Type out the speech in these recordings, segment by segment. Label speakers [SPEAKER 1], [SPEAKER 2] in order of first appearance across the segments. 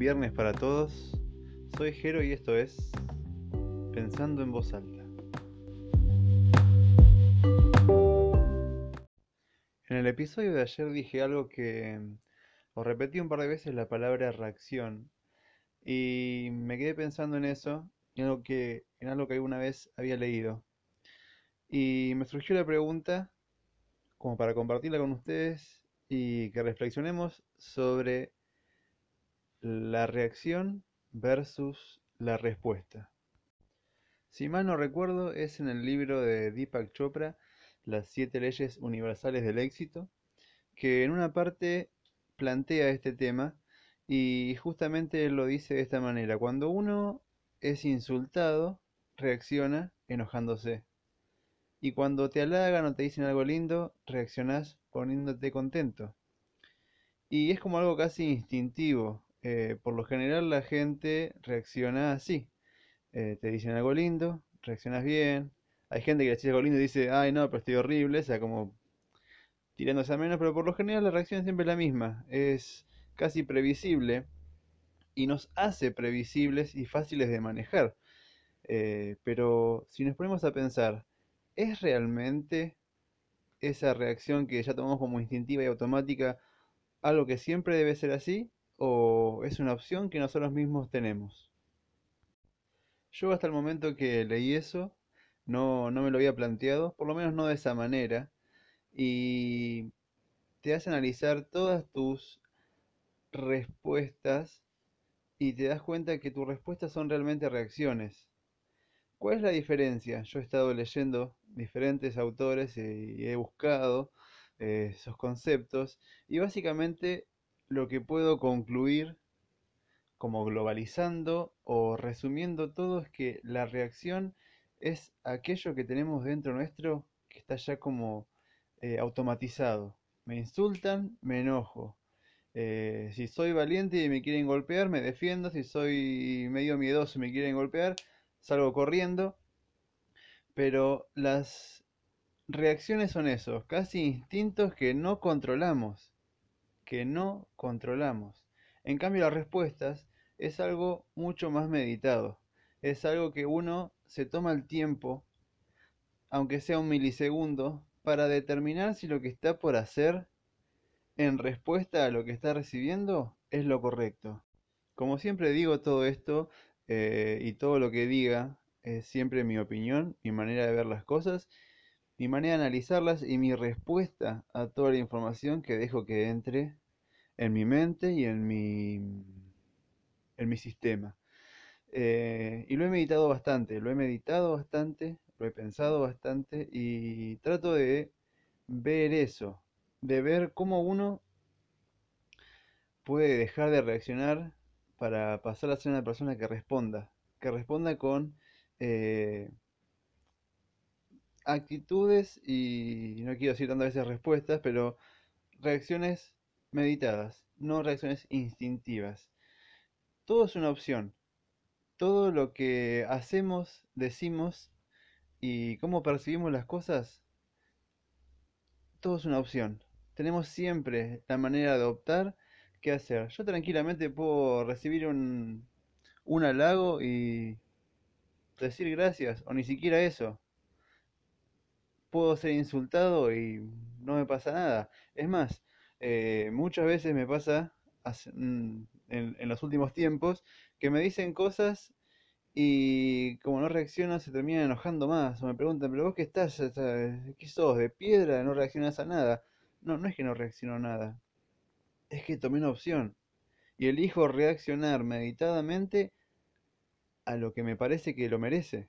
[SPEAKER 1] viernes para todos. Soy Jero y esto es Pensando en voz alta. En el episodio de ayer dije algo que os repetí un par de veces la palabra reacción y me quedé pensando en eso, en algo que en algo que alguna vez había leído. Y me surgió la pregunta como para compartirla con ustedes y que reflexionemos sobre la reacción versus la respuesta. Si mal no recuerdo, es en el libro de Deepak Chopra, Las siete leyes universales del éxito, que en una parte plantea este tema y justamente lo dice de esta manera. Cuando uno es insultado, reacciona enojándose. Y cuando te halagan o te dicen algo lindo, reaccionás poniéndote contento. Y es como algo casi instintivo. Eh, por lo general la gente reacciona así. Eh, te dicen algo lindo, reaccionas bien. Hay gente que le dice algo lindo y dice, ay no, pero estoy horrible, o sea, como tirándose a menos, pero por lo general la reacción siempre es la misma. Es casi previsible y nos hace previsibles y fáciles de manejar. Eh, pero si nos ponemos a pensar, ¿es realmente esa reacción que ya tomamos como instintiva y automática algo que siempre debe ser así? O es una opción que nosotros mismos tenemos. Yo hasta el momento que leí eso no, no me lo había planteado, por lo menos no de esa manera, y te hace analizar todas tus respuestas y te das cuenta que tus respuestas son realmente reacciones. ¿Cuál es la diferencia? Yo he estado leyendo diferentes autores y he buscado eh, esos conceptos y básicamente lo que puedo concluir como globalizando o resumiendo todo es que la reacción es aquello que tenemos dentro nuestro que está ya como eh, automatizado. Me insultan, me enojo. Eh, si soy valiente y me quieren golpear, me defiendo. Si soy medio miedoso y me quieren golpear, salgo corriendo. Pero las reacciones son esos, casi instintos que no controlamos que no controlamos. En cambio, las respuestas es algo mucho más meditado. Es algo que uno se toma el tiempo, aunque sea un milisegundo, para determinar si lo que está por hacer en respuesta a lo que está recibiendo es lo correcto. Como siempre digo todo esto eh, y todo lo que diga es siempre mi opinión, mi manera de ver las cosas, mi manera de analizarlas y mi respuesta a toda la información que dejo que entre en mi mente y en mi, en mi sistema. Eh, y lo he meditado bastante, lo he meditado bastante, lo he pensado bastante y trato de ver eso, de ver cómo uno puede dejar de reaccionar para pasar a ser una persona que responda, que responda con eh, actitudes y no quiero decir tantas veces respuestas, pero reacciones meditadas, no reacciones instintivas. Todo es una opción. Todo lo que hacemos, decimos y cómo percibimos las cosas, todo es una opción. Tenemos siempre la manera de optar qué hacer. Yo tranquilamente puedo recibir un, un halago y decir gracias, o ni siquiera eso. Puedo ser insultado y no me pasa nada. Es más, eh, muchas veces me pasa mm, en, los últimos tiempos que me dicen cosas y como no reacciono se terminan enojando más o me preguntan, pero vos qué estás, qué sos, de piedra, no reaccionas a nada. No, no es que no reacciono a nada, es que tomé una opción y elijo reaccionar meditadamente a lo que me parece que lo merece.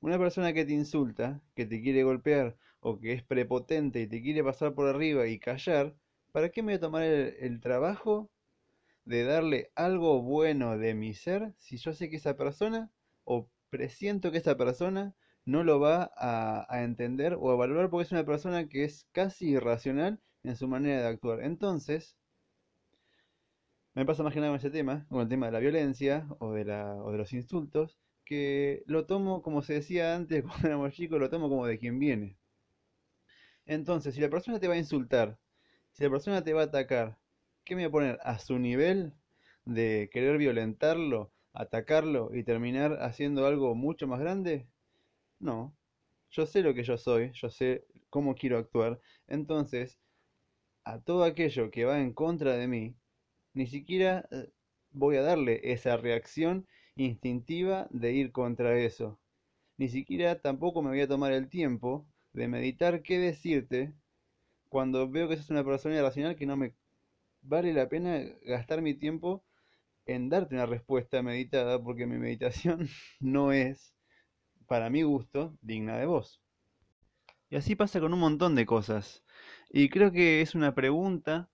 [SPEAKER 1] Una persona que te insulta, que te quiere golpear o que es prepotente y te quiere pasar por arriba y callar, ¿Para qué me voy a tomar el, trabajo de darle algo bueno de mi ser si yo sé que esa persona o presiento que esa persona no lo va a, entender o a valorar porque es una persona que es casi irracional en su manera de actuar. Entonces, me pasa más que nada con ese tema, con el tema de la violencia o de, la, o de los insultos, que lo tomo, como se decía antes cuando éramos chicos, lo tomo como de quien viene. Entonces, si la persona te va a insultar si la persona te va a atacar, ¿qué me voy a poner? ¿A su nivel? de querer violentarlo, atacarlo y terminar haciendo algo mucho más grande? No, yo sé lo que yo soy, yo sé cómo quiero actuar, entonces a todo aquello que va en contra de mí, ni siquiera eh, voy a darle esa reacción instintiva de ir contra eso. Ni siquiera tampoco me voy a tomar el tiempo de meditar qué decirte cuando veo que sos una persona irracional que no me vale la pena gastar mi tiempo en darte una respuesta meditada porque mi meditación no es, para mi gusto, digna de vos. Y así pasa con un montón de cosas. Y creo que es una pregunta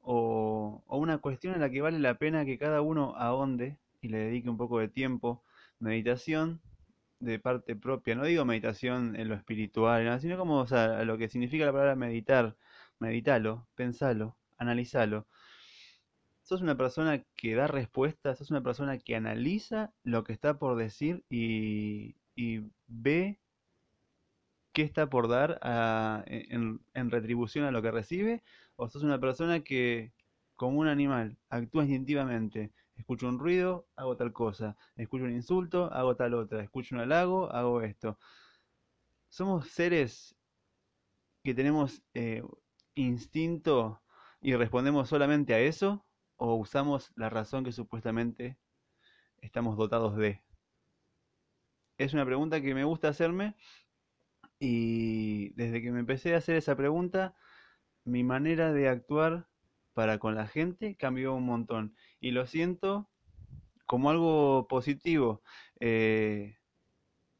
[SPEAKER 1] o, o una cuestión en la que vale la pena que cada uno ahonde y le dedique un poco de tiempo. Meditación de parte propia, no digo meditación en lo espiritual, sino como lo que significa la palabra meditar, meditalo, pensalo, analizalo. Sos una persona que da respuestas, sos una persona que analiza lo que está por decir y, ve qué está por dar en, en retribución a lo que recibe, o sos una persona que, como un animal, actúa instintivamente, Escucho un ruido, hago tal cosa. Escucho un insulto, hago tal otra. Escucho un halago, hago esto. Somos seres que tenemos eh, instinto y respondemos solamente a eso o usamos la razón que supuestamente estamos dotados de. Es una pregunta que me gusta hacerme y desde que me empecé a hacer esa pregunta, mi manera de actuar para con la gente cambió un montón. Y lo siento como algo positivo. Eh,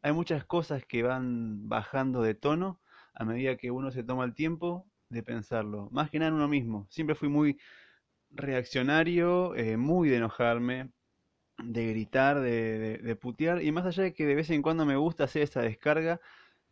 [SPEAKER 1] hay muchas cosas que van bajando de tono a medida que uno se toma el tiempo de pensarlo. Más que nada en uno mismo. Siempre fui muy reaccionario, eh, muy de enojarme, de gritar, de, de, putear. Y más allá de que de vez en cuando me gusta hacer esa descarga,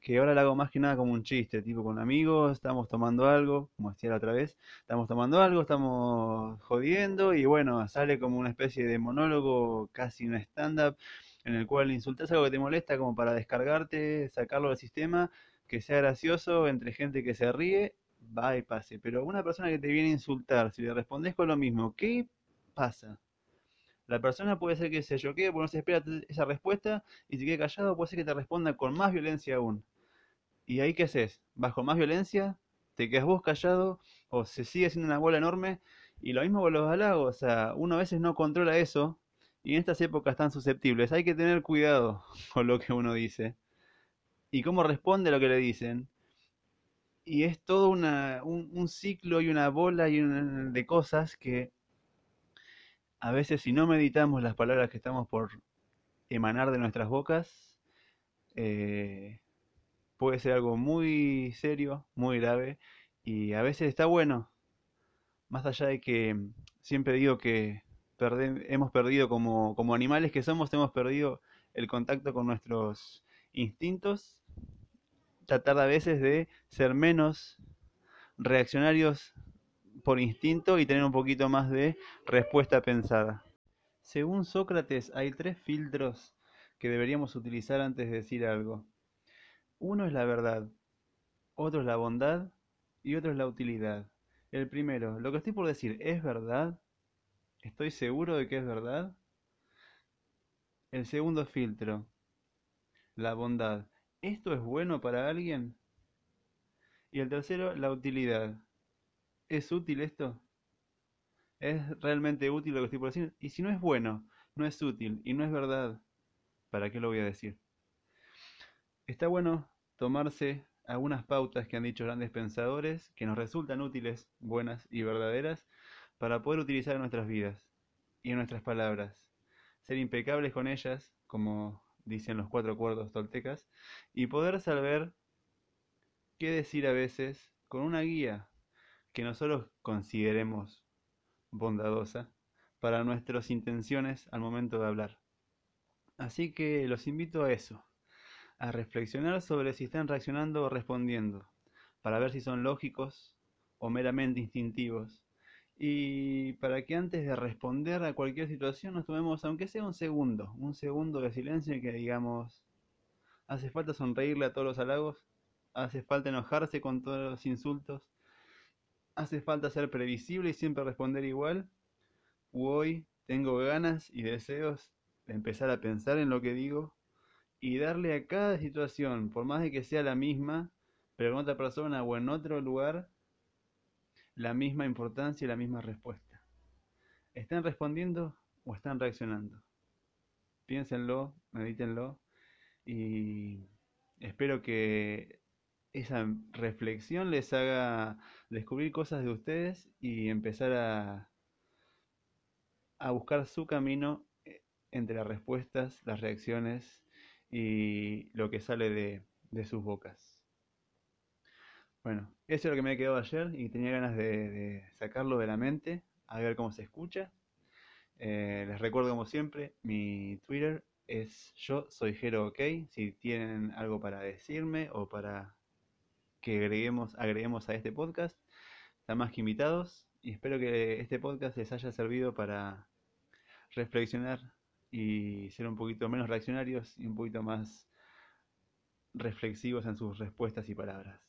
[SPEAKER 1] que ahora la hago más que nada como un chiste, tipo con amigos, estamos tomando algo, como decía la otra vez, estamos tomando algo, estamos jodiendo y bueno, sale como una especie de monólogo, casi un stand-up, en el cual insultas algo que te molesta como para descargarte, sacarlo del sistema, que sea gracioso entre gente que se ríe, va y pase. Pero una persona que te viene a insultar, si le respondes con lo mismo, ¿qué pasa? La persona puede ser que se choquee porque no se espera esa respuesta y si quede callado puede ser que te responda con más violencia aún. ¿Y ahí qué haces? ¿Bajo más violencia? ¿Te quedas vos callado? ¿O se sigue haciendo una bola enorme? Y lo mismo con los halagos, o sea, uno a veces no controla eso y en estas épocas tan susceptibles hay que tener cuidado con lo que uno dice y cómo responde a lo que le dicen. Y es todo una, un, ciclo y una bola y de cosas que a veces si no meditamos las palabras que estamos por emanar de nuestras bocas, eh, puede ser algo muy serio, muy grave, y a veces está bueno, más allá de que siempre digo que hemos perdido como, como animales que somos, hemos perdido el contacto con nuestros instintos, tratar a veces de ser menos reaccionarios por instinto y tener un poquito más de respuesta pensada. Según Sócrates, hay tres filtros que deberíamos utilizar antes de decir algo. Uno es la verdad, otro es la bondad y otro es la utilidad. El primero, lo que estoy por decir, ¿es verdad? ¿Estoy seguro de que es verdad? El segundo filtro, la bondad. ¿Esto es bueno para alguien? Y el tercero, la utilidad. ¿Es útil esto? ¿Es realmente útil lo que estoy por decir? Y si no es bueno, no es útil y no es verdad, ¿para qué lo voy a decir? Está bueno tomarse algunas pautas que han dicho grandes pensadores que nos resultan útiles, buenas y verdaderas para poder utilizar en nuestras vidas y en nuestras palabras. Ser impecables con ellas, como dicen los cuatro acuerdos toltecas, y poder saber qué decir a veces con una guía que nosotros consideremos bondadosa para nuestras intenciones al momento de hablar. Así que los invito a eso, a reflexionar sobre si están reaccionando o respondiendo, para ver si son lógicos o meramente instintivos, y para que antes de responder a cualquier situación nos tomemos, aunque sea un segundo, un segundo de silencio y que digamos, ¿hace falta sonreírle a todos los halagos? ¿Hace falta enojarse con todos los insultos? ¿Hace falta ser previsible y siempre responder igual? u hoy tengo ganas y deseos de empezar a pensar en lo que digo y darle a cada situación, por más de que sea la misma, pero con otra persona o en otro lugar, la misma importancia y la misma respuesta. ¿Están respondiendo o están reaccionando? Piénsenlo, medítenlo y espero que esa reflexión les haga descubrir cosas de ustedes y empezar a, a buscar su camino eh, entre las respuestas, las reacciones y lo que sale de, de sus bocas. Bueno, eso es lo que me ha quedado ayer y tenía ganas de, sacarlo de la mente, a ver cómo se escucha. Eh, les recuerdo como siempre, mi Twitter es yo soy Jero OK. Si tienen algo para decirme o para que agreguemos, agreguemos a este podcast, están más que invitados y espero que este podcast les haya servido para reflexionar y ser un poquito menos reaccionarios y un poquito más reflexivos en sus respuestas y palabras.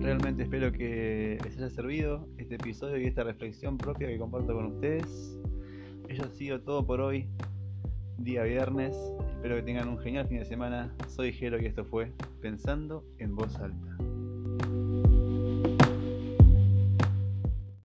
[SPEAKER 1] Realmente espero que les haya servido este episodio y esta reflexión propia que comparto con ustedes. Eso ha sido todo por hoy, día viernes. Espero que tengan un genial fin de semana. Soy Jero y esto fue Pensando en Voz Alta.